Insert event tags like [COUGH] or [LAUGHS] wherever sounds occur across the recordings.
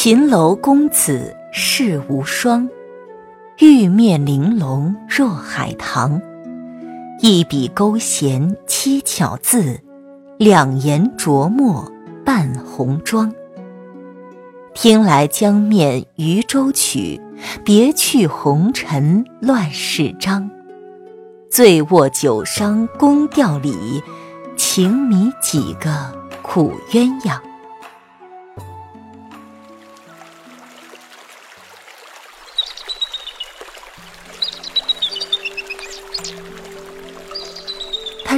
秦楼公子世无双，玉面玲珑若海棠。一笔勾弦七巧字，两言琢磨半红妆。听来江面渔舟曲，别去红尘乱世章。醉卧酒觞宫调里，情迷几个苦鸳鸯。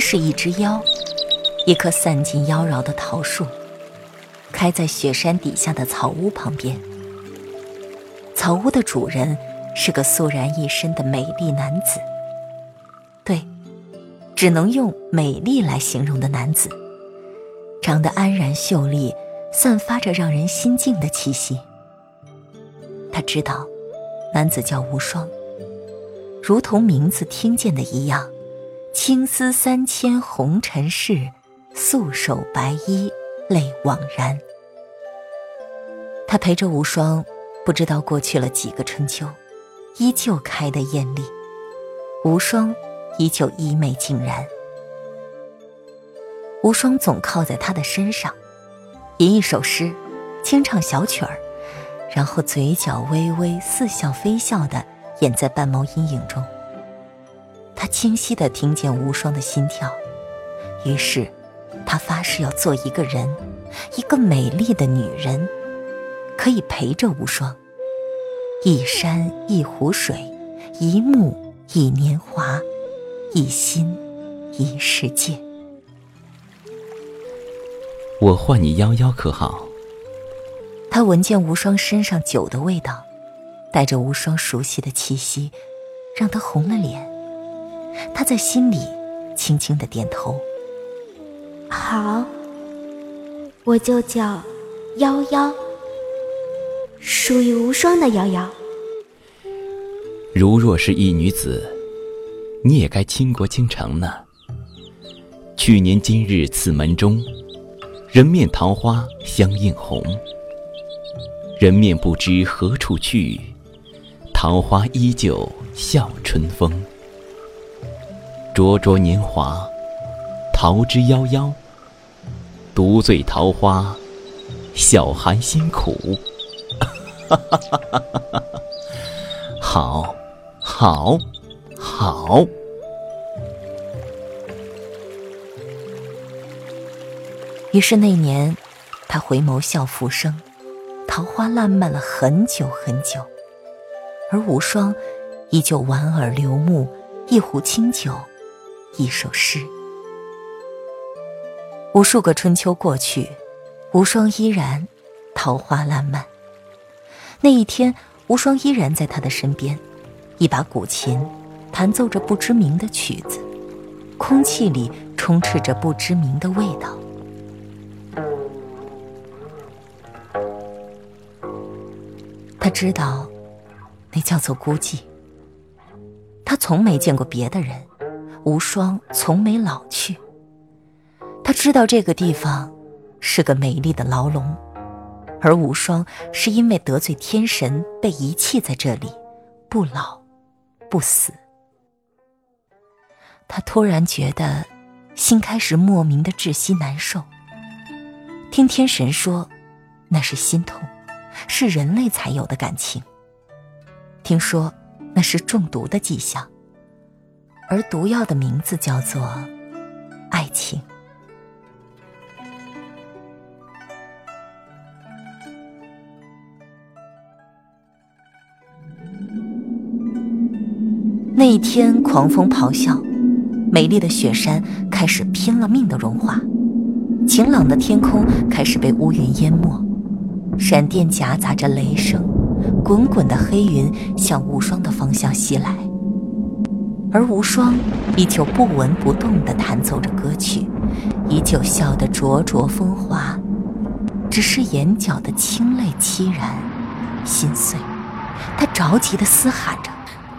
是一只妖，一棵散尽妖娆的桃树，开在雪山底下的草屋旁边。草屋的主人是个肃然一身的美丽男子。对，只能用美丽来形容的男子，长得安然秀丽，散发着让人心静的气息。他知道，男子叫无双，如同名字听见的一样。青丝三千红尘事，素手白衣泪枉然。他陪着无双，不知道过去了几个春秋，依旧开得艳丽。无双依旧衣袂尽然。无双总靠在他的身上，吟一首诗，轻唱小曲儿，然后嘴角微微似笑非笑的掩在半眸阴影中。他清晰的听见无双的心跳，于是，他发誓要做一个人，一个美丽的女人，可以陪着无双。一山一湖水，一木一年华，一心一世界。我唤你夭夭可好？他闻见无双身上酒的味道，带着无双熟悉的气息，让他红了脸。他在心里轻轻的点头。好，我就叫夭夭，属于无双的夭夭。如若是一女子，你也该倾国倾城呢。去年今日此门中，人面桃花相映红。人面不知何处去，桃花依旧笑春风。灼灼年华，桃之夭夭。独醉桃花，晓寒辛苦。[LAUGHS] 好，好，好。于是那年，他回眸笑浮生，桃花烂漫了很久很久，而无双依旧莞尔流目，一壶清酒。一首诗，无数个春秋过去，无双依然桃花烂漫。那一天，无双依然在他的身边，一把古琴弹奏着不知名的曲子，空气里充斥着不知名的味道。他知道，那叫做孤寂。他从没见过别的人。无双从没老去。他知道这个地方是个美丽的牢笼，而无双是因为得罪天神被遗弃在这里，不老，不死。他突然觉得心开始莫名的窒息难受。听天神说，那是心痛，是人类才有的感情。听说那是中毒的迹象。而毒药的名字叫做爱情。那一天，狂风咆哮，美丽的雪山开始拼了命的融化，晴朗的天空开始被乌云淹没，闪电夹杂着雷声，滚滚的黑云向无双的方向袭来。而无双依旧不闻不动地弹奏着歌曲，依旧笑得灼灼风华，只是眼角的清泪凄然，心碎。他着急地嘶喊着：“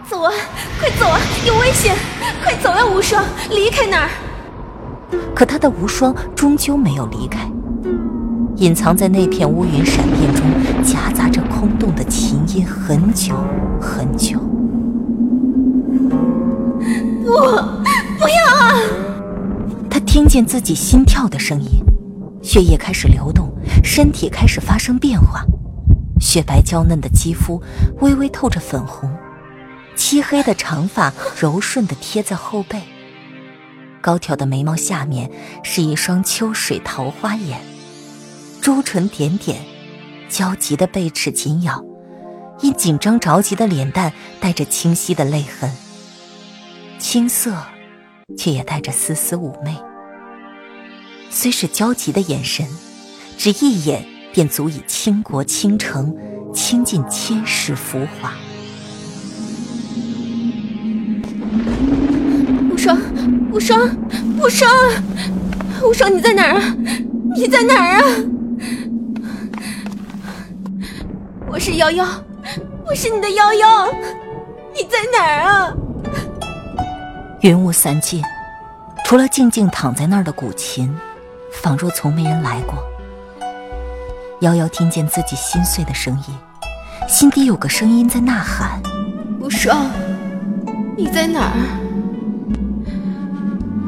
走啊，快走啊，有危险！快走啊，无双，离开那儿！”可他的无双终究没有离开，隐藏在那片乌云闪电中，夹杂着空洞的琴音，很久很久。见自己心跳的声音，血液开始流动，身体开始发生变化，雪白娇嫩的肌肤微微透着粉红，漆黑的长发柔顺地贴在后背，高挑的眉毛下面是一双秋水桃花眼。朱唇点点，焦急的贝齿紧咬，因紧张着急的脸蛋带着清晰的泪痕，青涩，却也带着丝丝妩媚。虽是焦急的眼神，只一眼便足以倾国倾城，倾尽千世浮华。无双，无双，无双，无双，你在哪儿啊？你在哪儿啊？我是瑶瑶，我是你的瑶瑶，你在哪儿啊？云雾散尽，除了静静躺在那儿的古琴，仿若从没人来过。瑶瑶听见自己心碎的声音，心底有个声音在呐喊：“无双，你在哪儿？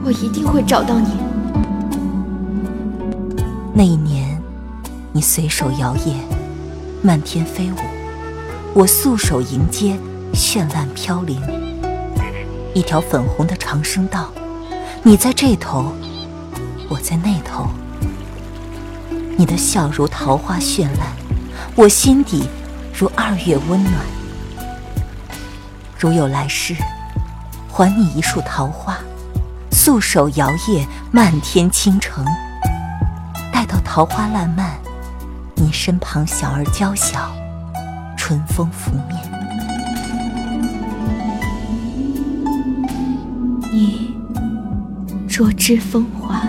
我一定会找到你。”那一年，你随手摇曳。漫天飞舞，我素手迎接，绚烂飘零。一条粉红的长生道，你在这头，我在那头。你的笑如桃花绚烂，我心底如二月温暖。如有来世，还你一束桃花，素手摇曳漫天倾城。待到桃花烂漫。你身旁小儿娇小，春风拂面。你若知风华。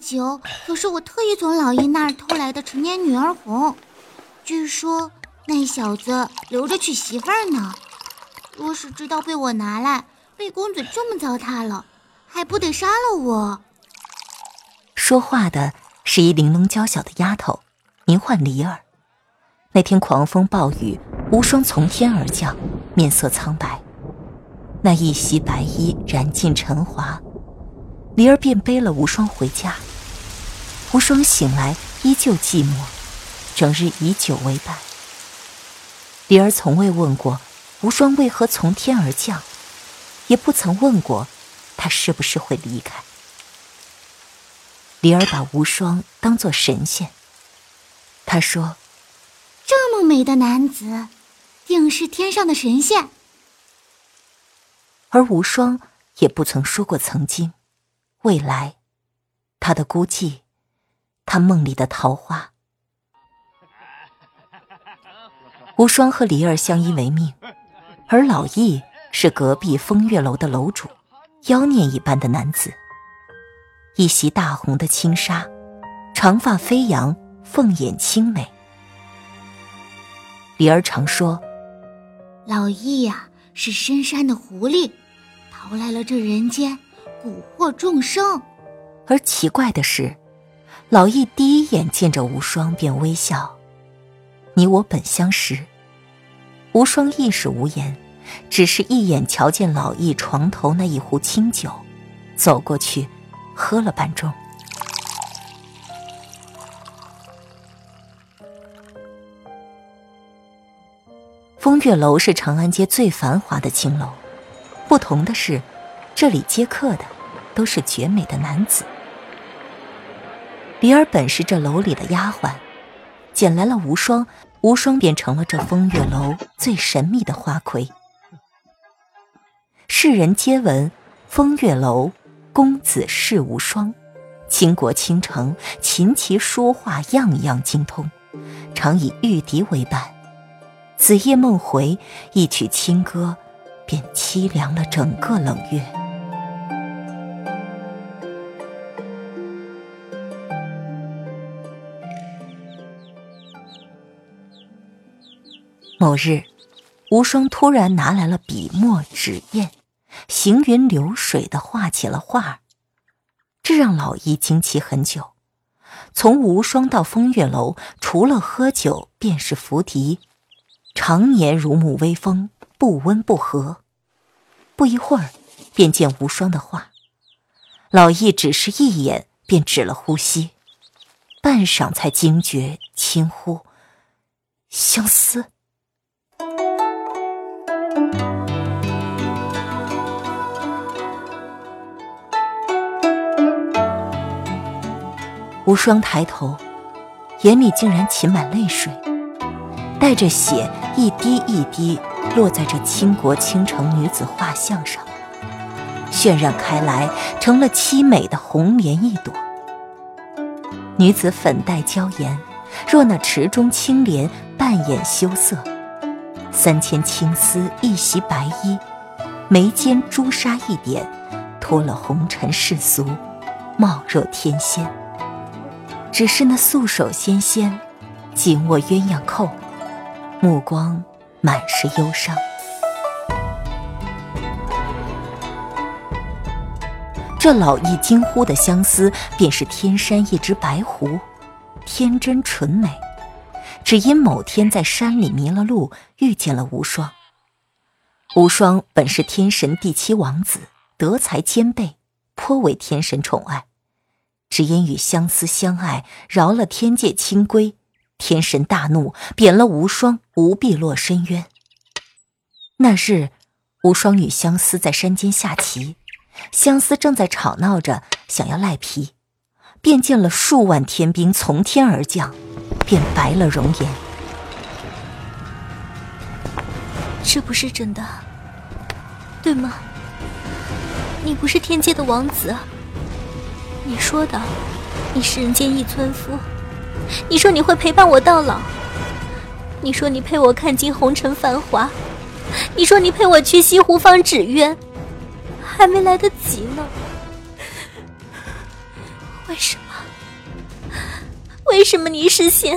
酒可是我特意从老爷那儿偷来的陈年女儿红，据说那小子留着娶媳妇儿呢。若是知道被我拿来，被公子这么糟蹋了，还不得杀了我？说话的是一玲珑娇小的丫头，名唤梨儿。那天狂风暴雨，无双从天而降，面色苍白，那一袭白衣染尽尘华。梨儿便背了无双回家。无双醒来依旧寂寞，整日以酒为伴。梨儿从未问过无双为何从天而降，也不曾问过他是不是会离开。梨儿把无双当作神仙。他说：“这么美的男子，定是天上的神仙。”而无双也不曾说过曾经。未来，他的孤寂，他梦里的桃花。无双和梨儿相依为命，而老易是隔壁风月楼的楼主，妖孽一般的男子。一袭大红的轻纱，长发飞扬，凤眼清美。梨儿常说，老易呀是深山的狐狸，逃来了这人间。蛊惑众生，而奇怪的是，老易第一眼见着无双便微笑。你我本相识，无双亦是无言，只是一眼瞧见老易床头那一壶清酒，走过去，喝了半盅。风月楼是长安街最繁华的青楼，不同的是，这里接客的都是绝美的男子。李儿本是这楼里的丫鬟，捡来了无双，无双便成了这风月楼最神秘的花魁。世人皆闻风月楼公子世无双，倾国倾城，琴棋书画样样精通，常以玉笛为伴。子夜梦回，一曲清歌，便凄凉了整个冷月。某日，无双突然拿来了笔墨纸砚，行云流水的画起了画，这让老易惊奇很久。从无双到风月楼，除了喝酒，便是拂笛。常年如沐微风，不温不和。不一会儿，便见无双的画。老易只是一眼，便止了呼吸，半晌才惊觉，轻呼：“相思。”无双抬头，眼里竟然噙满泪水。带着血一滴一滴落在这倾国倾城女子画像上，渲染开来，成了凄美的红莲一朵。女子粉黛娇颜，若那池中青莲，半掩羞涩。三千青丝一袭白衣，眉间朱砂一点，脱了红尘世俗，貌若天仙。只是那素手纤纤，紧握鸳鸯扣。目光满是忧伤，这老易惊呼的相思，便是天山一只白狐，天真纯美。只因某天在山里迷了路，遇见了无双。无双本是天神第七王子，德才兼备，颇为天神宠爱。只因与相思相爱，饶了天界清规。天神大怒，贬了无双，无必落深渊。那日，无双与相思在山间下棋，相思正在吵闹着想要赖皮，便见了数万天兵从天而降，便白了容颜。这不是真的，对吗？你不是天界的王子，你说的，你是人间一村夫。你说你会陪伴我到老，你说你陪我看尽红尘繁华，你说你陪我去西湖方纸鸢，还没来得及呢。[LAUGHS] 为什么？为什么你是仙，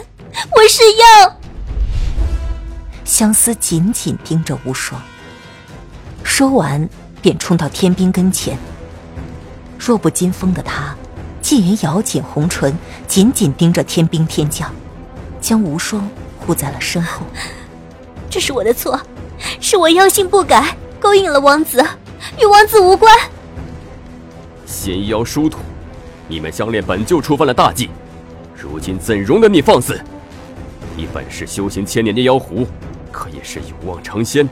我是妖？相思紧紧盯着无双，说完便冲到天兵跟前。弱不禁风的他。竟然咬紧红唇，紧紧盯着天兵天将，将无双护在了身后。这是我的错，是我妖性不改，勾引了王子，与王子无关。仙妖殊途，你们相恋本就触犯了大忌，如今怎容得你放肆？你本是修行千年的妖狐，可也是有望成仙，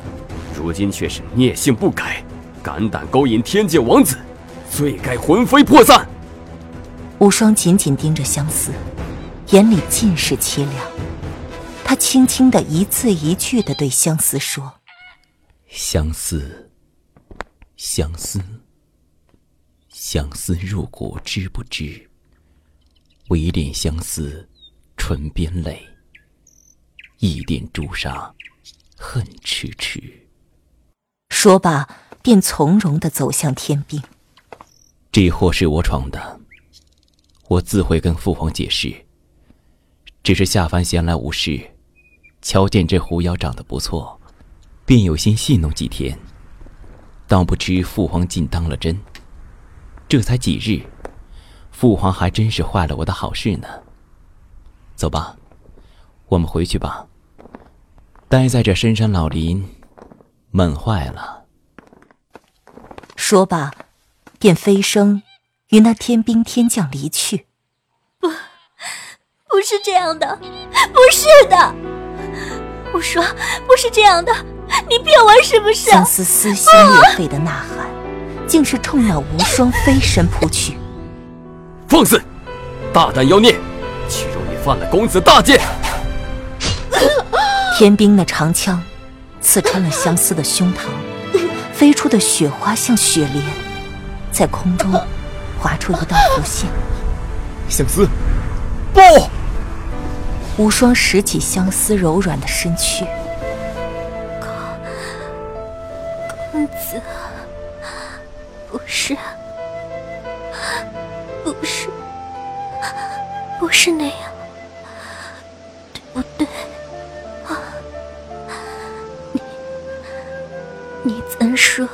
如今却是孽性不改，胆敢勾引天界王子，罪该魂飞魄散。无双紧紧盯着相思，眼里尽是凄凉。他轻轻的一字一句的对相思说：“相思，相思，相思入骨，知不知？唯恋相思，唇边泪，一点朱砂，恨迟迟。”说罢，便从容的走向天兵。这祸是我闯的。我自会跟父皇解释。只是下凡闲来无事，瞧见这狐妖长得不错，便有心戏弄几天。当不知父皇竟当了真。这才几日，父皇还真是坏了我的好事呢。走吧，我们回去吧。待在这深山老林，闷坏了。说罢，便飞升。与那天兵天将离去，不，不是这样的，不是的。我说，不是这样的，你骗我是不是？相思撕心裂肺的呐喊，竟是冲那无双飞身扑去。放肆！大胆妖孽，岂容你犯了公子大戒！[LAUGHS] 天兵的长枪刺穿了相思的胸膛，飞出的雪花像雪莲，在空中划出一道弧线。相思，不！无双拾起相思柔软的身躯，公子，不是，不是那样，对不对？啊，你，你曾说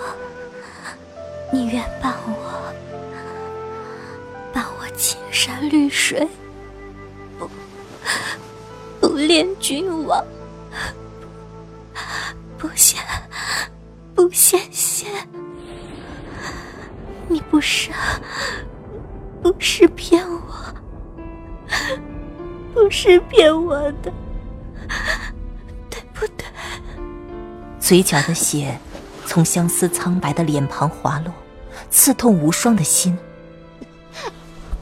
你愿伴我，伴我青山绿水。不不恋君王，不羡不羡仙，你不是不是骗我，不是骗我的，对不对？嘴角的血从相思苍白的脸庞滑落，刺痛无双的心。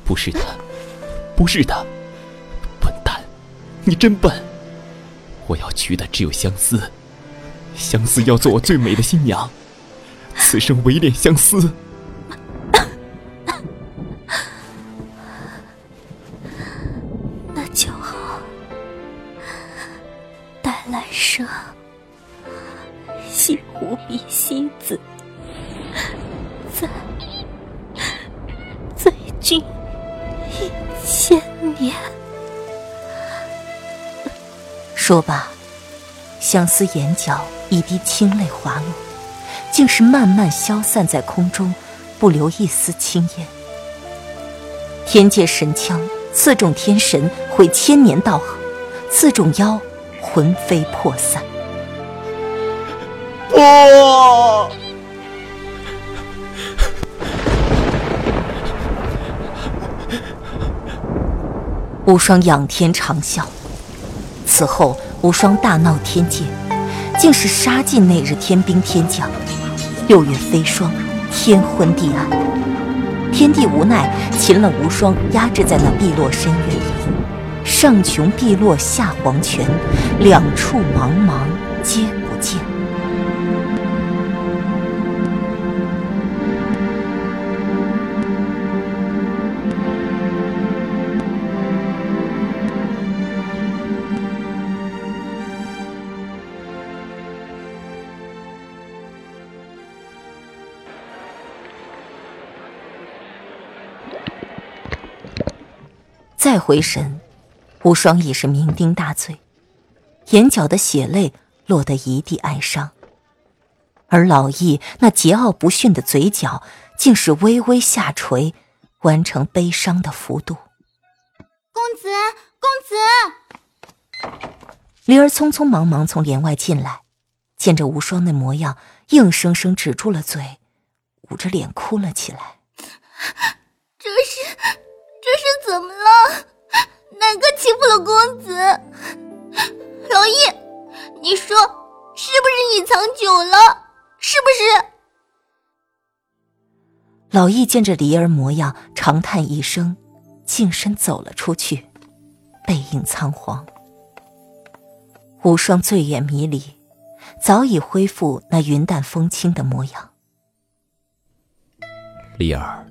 不是的，不是的。笨蛋你真笨！我要娶的只有相思，相思要做我最美的新娘，此生唯恋相思。相思眼角一滴清泪滑落，竟是慢慢消散在空中，不留一丝青烟。天界神枪刺中天神，毁千年道行；刺中妖，魂飞魄散。不！无双仰天长啸。此后，无双大闹天界，竟是杀尽那日天兵天将。六月飞霜，天昏地暗，天帝无奈，擒了无双，压制在那碧落深渊。上穷碧落下黄泉，两处茫茫皆再回神，无双已是酩酊大醉，眼角的血泪落得一地哀伤，而老易那桀骜不驯的嘴角竟是微微下垂，完成悲伤的幅度。公子，公子！灵儿匆匆忙忙从帘外进来，见着无双那模样，硬生生止住了嘴，捂着脸哭了起来。这是。这是怎么了？哪个欺负了公子？老易，你说是不是你藏酒了？是不是？老易见着梨儿模样，长叹一声，净身走了出去，背影仓皇。无双醉眼迷离，早已恢复那云淡风轻的模样。梨儿，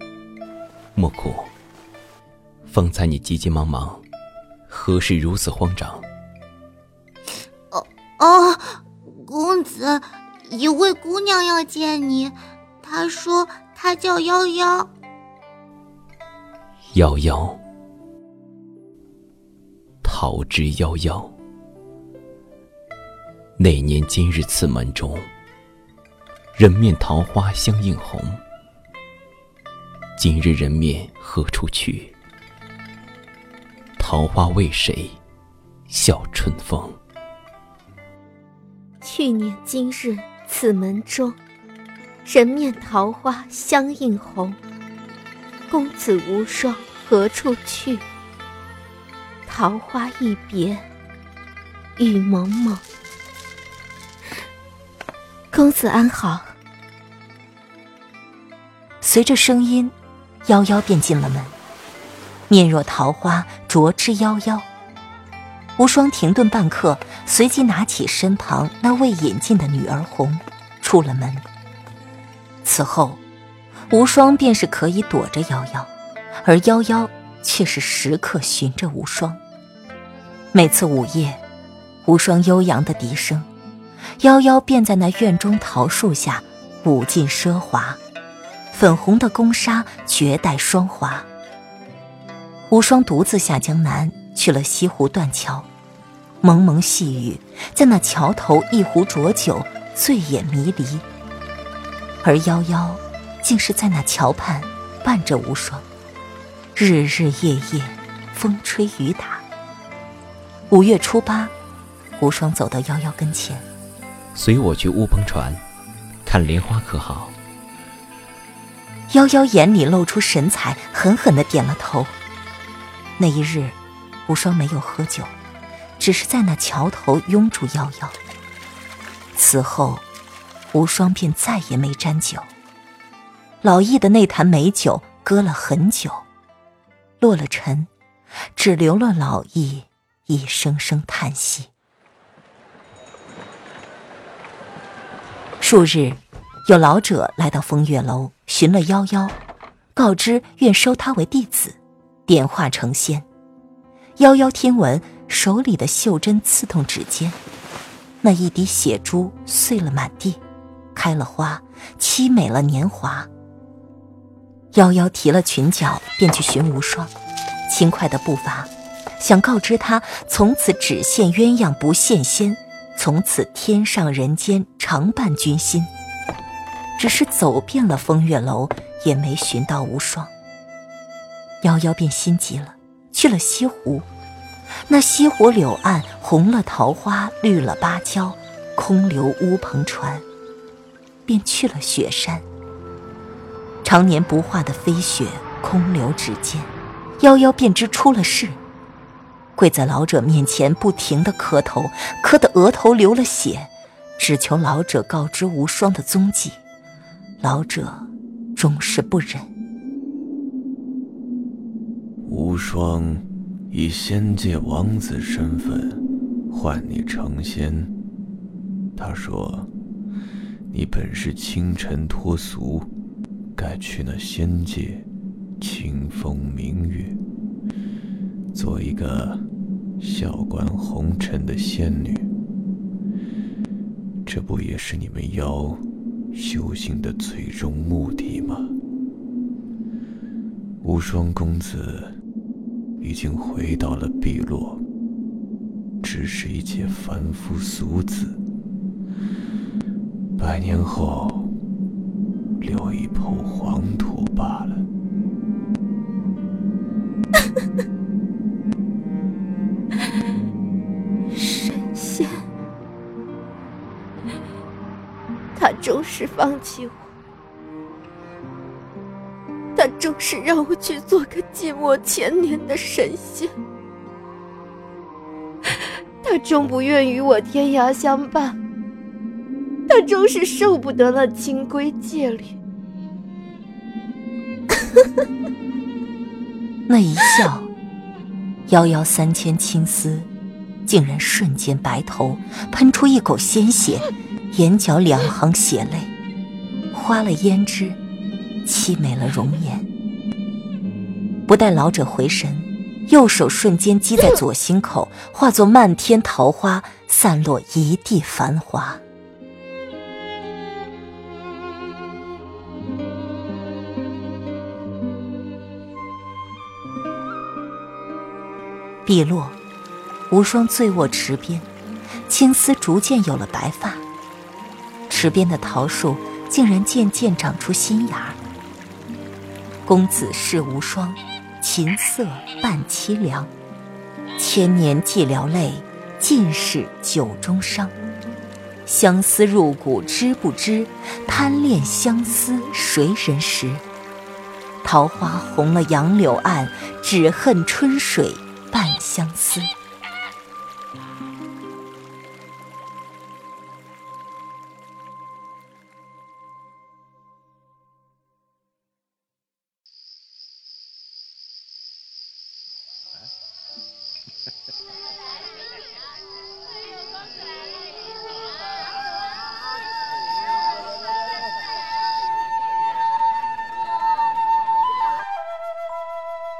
莫哭。方才你急急忙忙，何事如此慌张？哦哦，公子，一位姑娘要见你，她说她叫夭夭。夭夭，桃之夭夭。那年今日此门中，人面桃花相映红。今日人面何处去？桃花为谁笑春风？去年今日此门中，人面桃花相映红。公子无双何处去？桃花一别，雨蒙蒙。公子安好。随着声音，夭夭便进了门，面若桃花，灼之夭夭。无双停顿半刻，随即拿起身旁那未引进的女儿红，出了门。此后，无双便是可以躲着夭夭，而夭夭却是时刻寻着无双。每次午夜，无双悠扬的笛声，夭夭便在那院中桃树下舞尽奢华，粉红的宫纱绝代霜华。无双独自下江南。去了西湖断桥，蒙蒙细雨，在那桥头一壶浊酒，醉眼迷离。而夭夭，竟是在那桥畔伴着无双，日日夜夜，风吹雨打。五月初八，无双走到夭夭跟前，随我去乌篷船，看莲花可好？夭夭眼里露出神采，狠狠的点了头。那一日。无双没有喝酒，只是在那桥头拥住夭夭。此后，无双便再也没沾酒。老易的那坛美酒搁了很久，落了尘，只留了老易一声声叹息。数日，有老者来到风月楼，寻了夭夭，告知愿收他为弟子，点化成仙。夭夭听闻，手里的袖针刺痛指尖，那一滴血珠碎了满地，开了花，凄美了年华。夭夭提了裙角，便去寻无双，轻快的步伐，想告知他从此只羡鸳鸯不羡仙，从此天上人间常伴君心。只是走遍了风月楼，也没寻到无双。夭夭便心急了。去了西湖，那西湖柳岸红了桃花，绿了芭蕉，空留乌篷船，便去了雪山。常年不化的飞雪空留指尖，夭夭便知出了事，跪在老者面前，不停的磕头，磕得额头流了血，只求老者告知无双的踪迹。老者终是不忍。无双以仙界王子身份唤你成仙。他说：“你本是清尘脱俗，该去那仙界清风明月，做一个笑观红尘的仙女。这不也是你们妖修行的最终目的吗？”无双公子。已经回到了碧落，只是一介凡夫俗子，百年后留一抔黄土罢了。神仙，他终是放弃我。终是让我去做个寂寞千年的神仙，[LAUGHS] 他终不愿与我天涯相伴，他终是受不得那清规戒律。[LAUGHS] 那一笑，夭夭三千青丝，竟然瞬间白头，喷出一口鲜血，眼角两行血泪，花了胭脂。凄美了容颜，不待老者回神，右手瞬间击在左心口，[LAUGHS] 化作漫天桃花，散落一地繁华。碧落，无双醉卧池边，青丝逐渐有了白发，池边的桃树竟然渐渐长出新芽。公子世无双，琴瑟伴凄凉。千年寂寥泪，尽是酒中伤。相思入骨知不知？贪恋相思谁人识？桃花红了杨柳岸，只恨春水伴相思。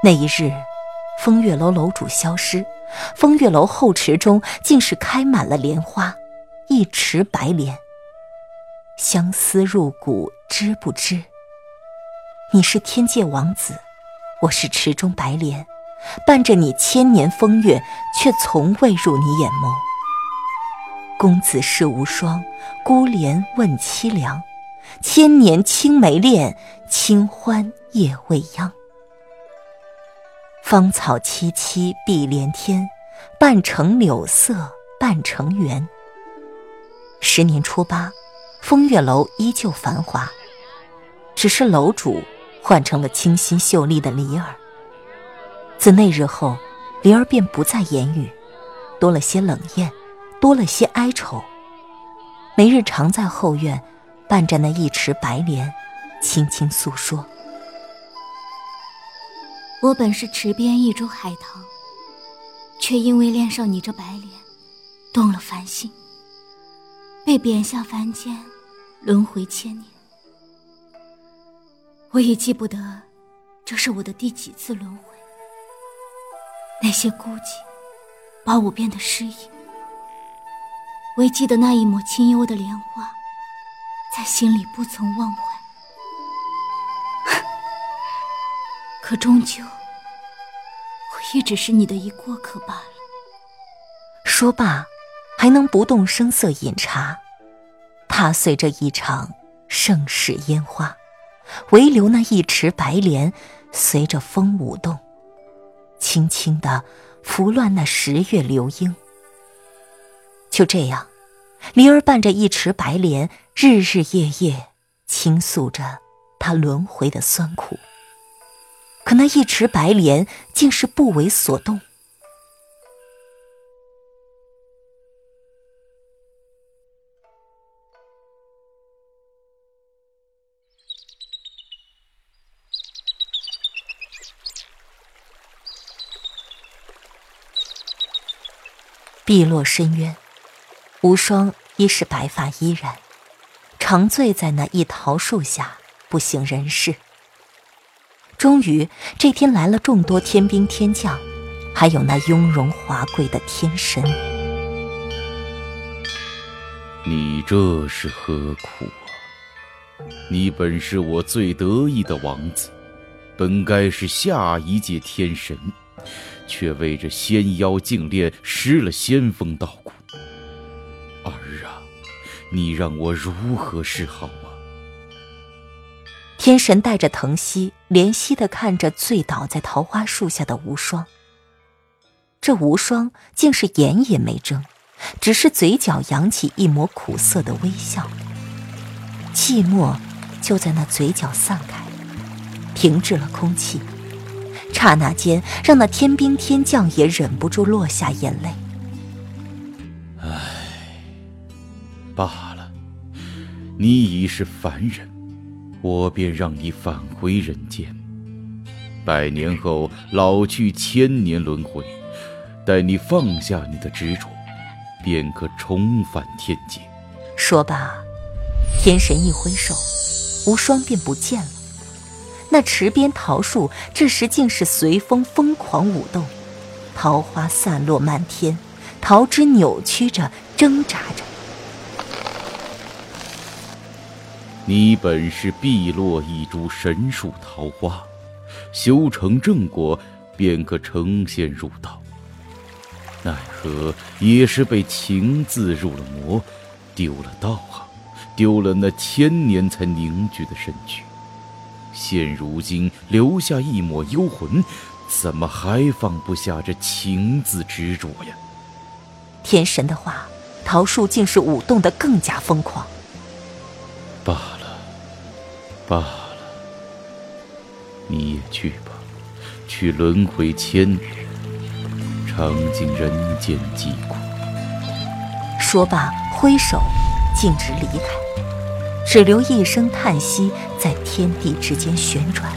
那一日，风月楼楼主消失，风月楼后池中竟是开满了莲花，一池白莲。相思入骨，知不知？你是天界王子，我是池中白莲，伴着你千年风月，却从未入你眼眸。公子世无双，孤怜问凄凉，千年青梅恋，清欢夜未央。芳草萋萋碧连天，半城柳色半城圆。十年初八，风月楼依旧繁华，只是楼主换成了清新秀丽的梨儿。自那日后，梨儿便不再言语，多了些冷艳，多了些哀愁。每日常在后院，伴着那一池白莲，轻轻诉说。我本是池边一株海棠，却因为恋上你这白莲，动了凡心，被贬下凡间，轮回千年。我已记不得这是我的第几次轮回。那些孤寂，把我变得失忆，唯记得那一抹清幽的莲花，在心里不曾忘怀。[LAUGHS] 可终究，也只是你的一过客罢了。说罢，还能不动声色饮茶，踏碎这一场盛世烟花，唯留那一池白莲随着风舞动，轻轻地拂乱那十月流莺。就这样，梨儿伴着一池白莲，日日夜夜倾诉着他轮回的酸苦。可那一池白莲竟是不为所动。碧落深渊，无双已是白发依然，长醉在那一桃树下，不省人事。终于，这天来了众多天兵天将，还有那雍容华贵的天神。你这是何苦啊？你本是我最得意的王子，本该是下一届天神，却为这仙妖竞恋失了仙风道骨。儿啊，你让我如何是好？天神带着疼惜，怜惜的看着醉倒在桃花树下的无双。这无双竟是眼也没睁，只是嘴角扬起一抹苦涩的微笑。寂寞就在那嘴角散开，停滞了空气。刹那间，让那天兵天将也忍不住落下眼泪。唉，罢了，你已是凡人。我便让你返回人间，百年后老去千年轮回，待你放下你的执着，便可重返天界。说罢，天神一挥手，无双便不见了。那池边桃树这时竟是随风疯狂舞动，桃花散落漫天，桃枝扭曲着，挣扎着。你本是碧落一株神树桃花，修成正果，便可成仙入道。奈何也是被情字入了魔，丢了道行，丢了那千年才凝聚的身躯。现如今留下一抹幽魂，怎么还放不下这情字执着呀？天神的话，桃树竟是舞动得更加疯狂。罢。罢了，你也去吧，去轮回千年，尝尽人间疾苦。说罢，挥手，径直离开，只留一声叹息在天地之间旋转。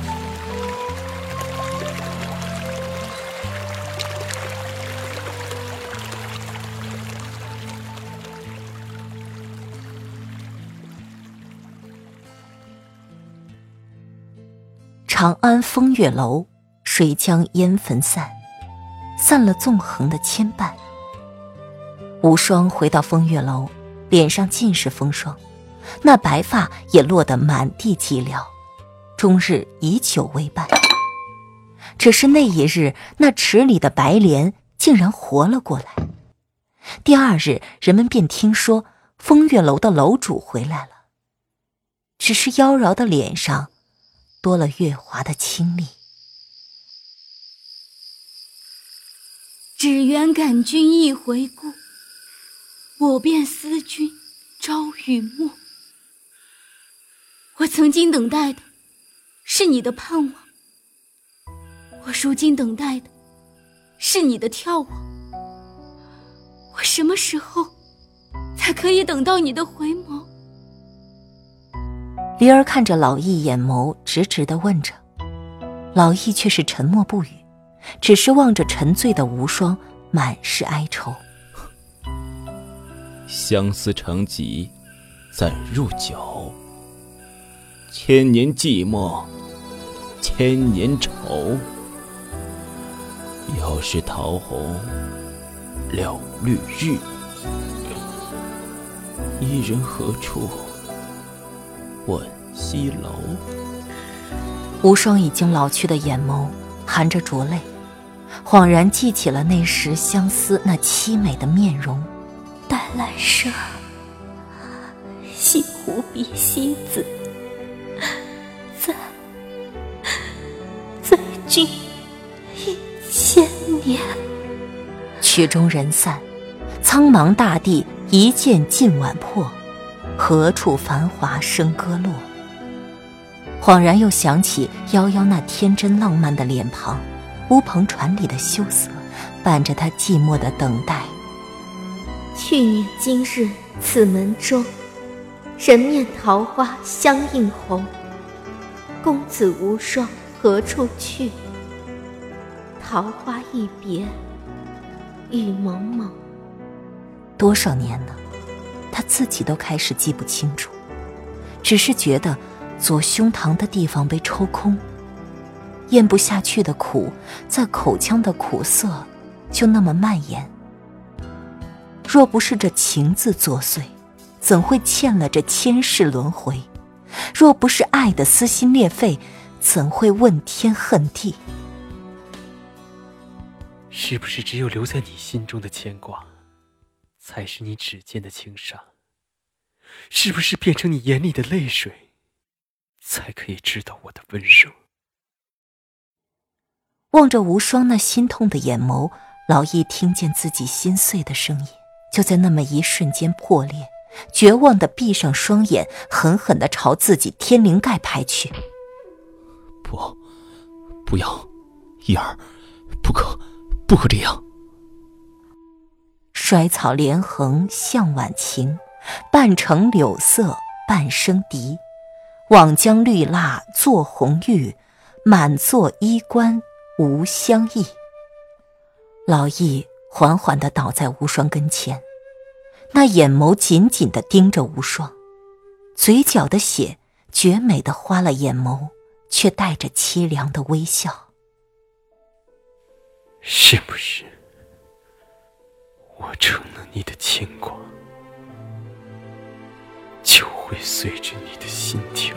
长安风月楼，水将烟焚散，散了纵横的牵绊。无双回到风月楼，脸上尽是风霜，那白发也落得满地寂寥，终日以酒为伴。只是那一日，那池里的白莲竟然活了过来。第二日，人们便听说风月楼的楼主回来了，只是妖娆的脸上。多了月华的清丽，只缘感君一回顾，我便思君朝与暮。我曾经等待的，是你的盼望；我如今等待的，是你的眺望。我什么时候才可以等到你的回眸？梨儿看着老易，眼眸直直的问着，老易却是沉默不语，只是望着沉醉的无双，满是哀愁。相思成疾，怎入酒？千年寂寞，千年愁。又是桃红，柳绿日，伊人何处？问西楼，无双已经老去的眼眸含着浊泪，恍然记起了那时相思那凄美的面容。黛蓝舍，西湖比西子，在在君一千年。曲终人散，苍茫大地一剑尽晚破。何处繁华笙歌落？恍然又想起夭夭那天真浪漫的脸庞，乌篷船里的羞涩，伴着他寂寞的等待。去年今日此门中，人面桃花相映红。公子无双何处去？桃花一别雨蒙蒙。多少年了？他自己都开始记不清楚，只是觉得左胸膛的地方被抽空，咽不下去的苦在口腔的苦涩就那么蔓延。若不是这情字作祟，怎会欠了这千世轮回？若不是爱的撕心裂肺，怎会问天恨地？是不是只有留在你心中的牵挂？才是你指尖的轻纱，是不是变成你眼里的泪水，才可以知道我的温柔？望着无双那心痛的眼眸，老易听见自己心碎的声音，就在那么一瞬间破裂，绝望的闭上双眼，狠狠的朝自己天灵盖拍去。不，不要，一儿，不可，不可这样。衰草连横向晚晴，半城柳色半生笛。望江绿蜡作红玉，满座衣冠无相忆。老易缓缓地倒在无双跟前，那眼眸紧紧地盯着无双，嘴角的血绝美的花了眼眸，却带着凄凉的微笑。是不是？我成了你的牵挂，就会随着你的心跳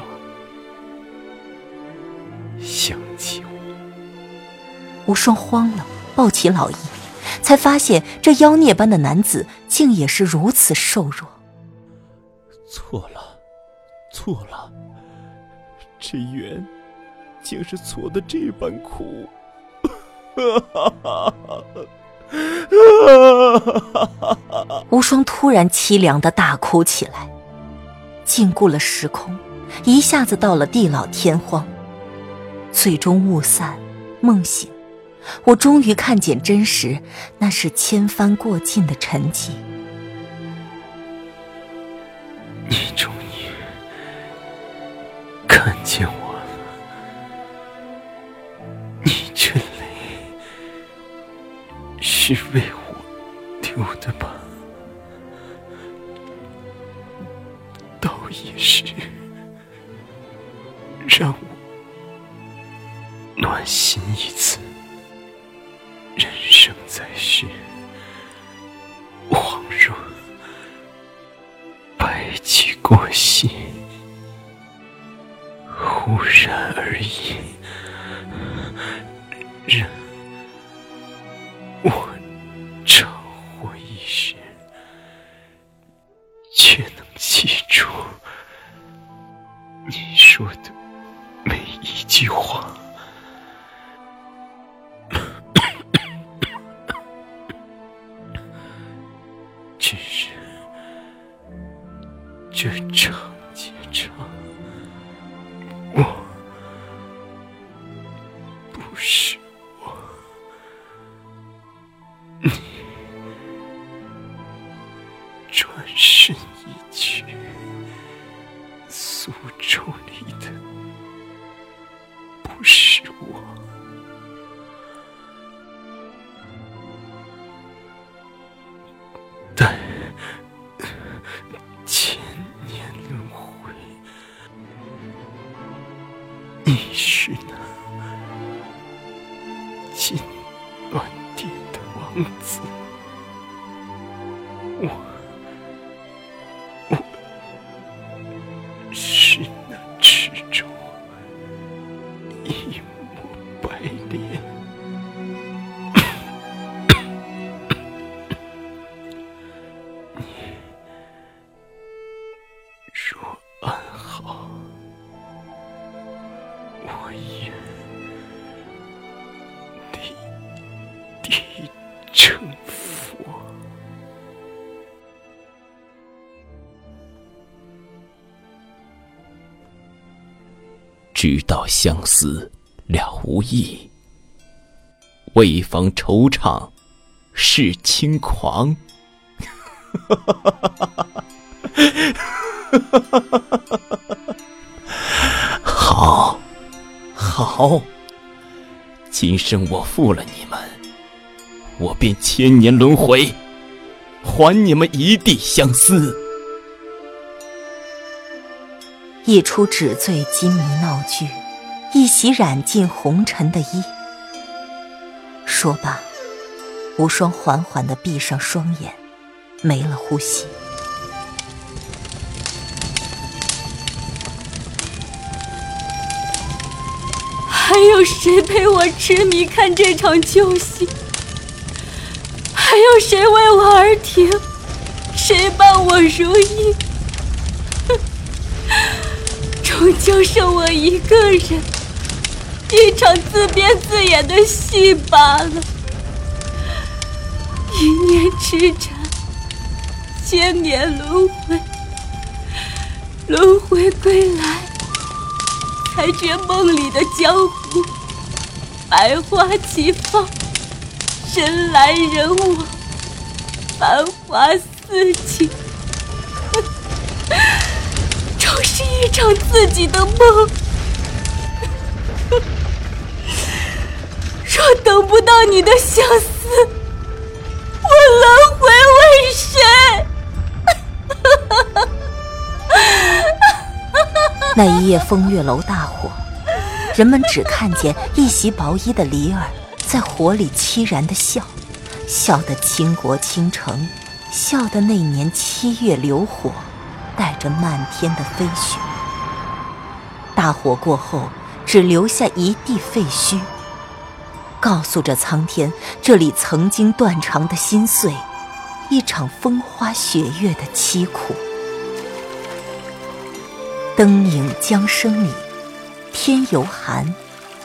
想起我。无双慌了，抱起老易，才发现这妖孽般的男子竟也是如此瘦弱。错了，错了，这缘竟是错的这般苦。哈哈哈哈 [LAUGHS] 无双突然凄凉的大哭起来，禁锢了时空，一下子到了地老天荒。最终雾散，梦醒，我终于看见真实，那是千帆过尽的沉寂。你终于看见我了，你这泪是为我有的吧？倒也是让我暖心一次。人生在世，恍若白驹过隙，忽然而已。人我知道相思了无益，为防惆怅是轻狂。[LAUGHS] 好，好，今生我负了你们，我便千年轮回，还你们一地相思。一出纸醉金迷闹剧，一袭染尽红尘的衣。说罢，无双缓缓地闭上双眼，没了呼吸。还有谁陪我痴迷看这场旧戏？还有谁为我而停？谁伴我如一？终究剩我一个人，一场自编自演的戏罢了。一念痴缠，千年轮回，轮回归来。才觉梦里的江湖，百花齐放，人来人往，繁华似锦，一场自己的梦。若等不到你的相思，我轮回为谁？那一夜风月楼大火，人们只看见一袭薄衣的离儿在火里凄然的笑，笑得倾国倾城，笑得那年七月流火，带着漫天的飞雪。大火过后，只留下一地废墟，告诉着苍天，这里曾经断肠的心碎，一场风花雪月的凄苦。灯影江声里，天犹寒，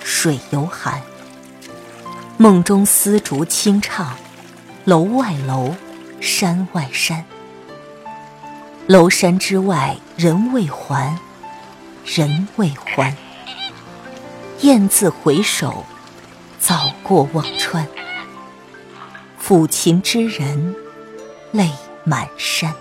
水犹寒。梦中丝竹轻唱，楼外楼，山外山。楼山之外人未还，人未还。雁字回首，早过忘川。抚琴之人泪满衫。